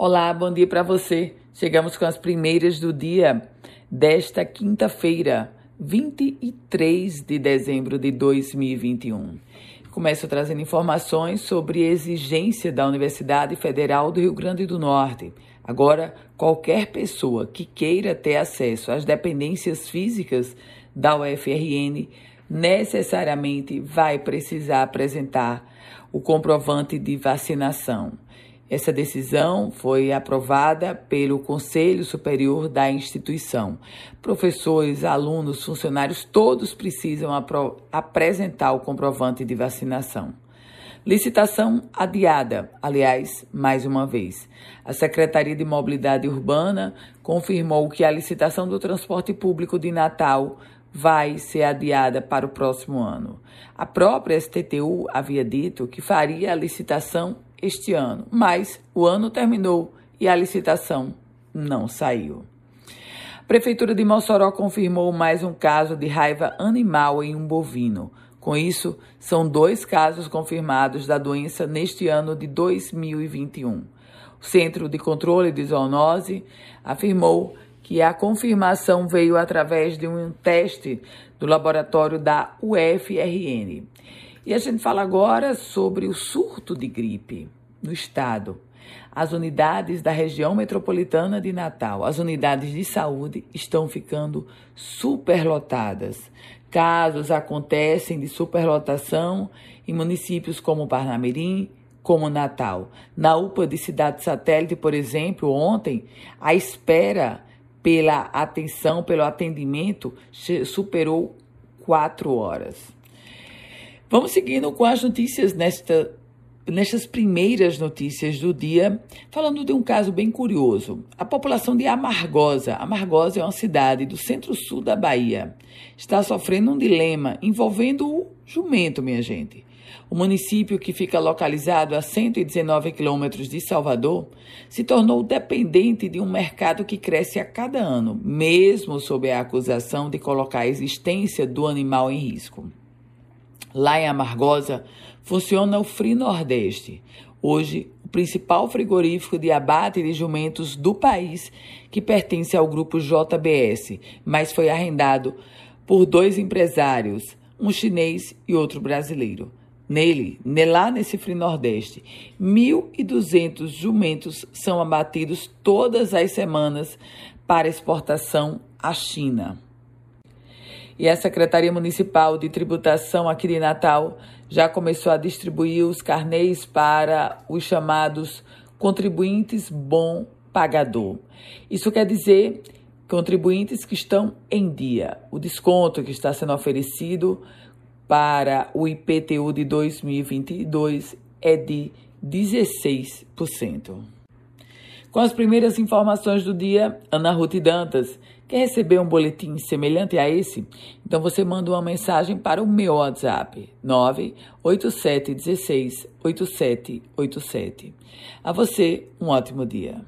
Olá, bom dia para você. Chegamos com as primeiras do dia desta quinta-feira, 23 de dezembro de 2021. Começo trazendo informações sobre exigência da Universidade Federal do Rio Grande do Norte. Agora, qualquer pessoa que queira ter acesso às dependências físicas da UFRN necessariamente vai precisar apresentar o comprovante de vacinação. Essa decisão foi aprovada pelo Conselho Superior da instituição. Professores, alunos, funcionários, todos precisam apresentar o comprovante de vacinação. Licitação adiada, aliás, mais uma vez. A Secretaria de Mobilidade Urbana confirmou que a licitação do transporte público de Natal vai ser adiada para o próximo ano. A própria STTU havia dito que faria a licitação este ano, mas o ano terminou e a licitação não saiu. A Prefeitura de Mossoró confirmou mais um caso de raiva animal em um bovino. Com isso, são dois casos confirmados da doença neste ano de 2021. O Centro de Controle de Zoonose afirmou que a confirmação veio através de um teste do laboratório da UFRN. E a gente fala agora sobre o surto de gripe no estado. As unidades da região metropolitana de Natal, as unidades de saúde estão ficando superlotadas. Casos acontecem de superlotação em municípios como Parnamirim, como Natal. Na UPA de Cidade Satélite, por exemplo, ontem, a espera pela atenção, pelo atendimento, superou quatro horas. Vamos seguindo com as notícias nesta, nestas primeiras notícias do dia, falando de um caso bem curioso. A população de Amargosa, Amargosa é uma cidade do centro-sul da Bahia, está sofrendo um dilema envolvendo o jumento, minha gente. O município, que fica localizado a 119 quilômetros de Salvador, se tornou dependente de um mercado que cresce a cada ano, mesmo sob a acusação de colocar a existência do animal em risco. Lá em Amargosa, funciona o Free Nordeste, hoje o principal frigorífico de abate de jumentos do país, que pertence ao grupo JBS, mas foi arrendado por dois empresários, um chinês e outro brasileiro. Nele, lá nesse Free Nordeste, 1.200 jumentos são abatidos todas as semanas para exportação à China. E a Secretaria Municipal de Tributação aqui de Natal já começou a distribuir os carnês para os chamados contribuintes bom pagador. Isso quer dizer contribuintes que estão em dia. O desconto que está sendo oferecido para o IPTU de 2022 é de 16%. Com as primeiras informações do dia, Ana Ruth Dantas. Quer receber um boletim semelhante a esse? Então você manda uma mensagem para o meu WhatsApp 98716 8787. A você, um ótimo dia.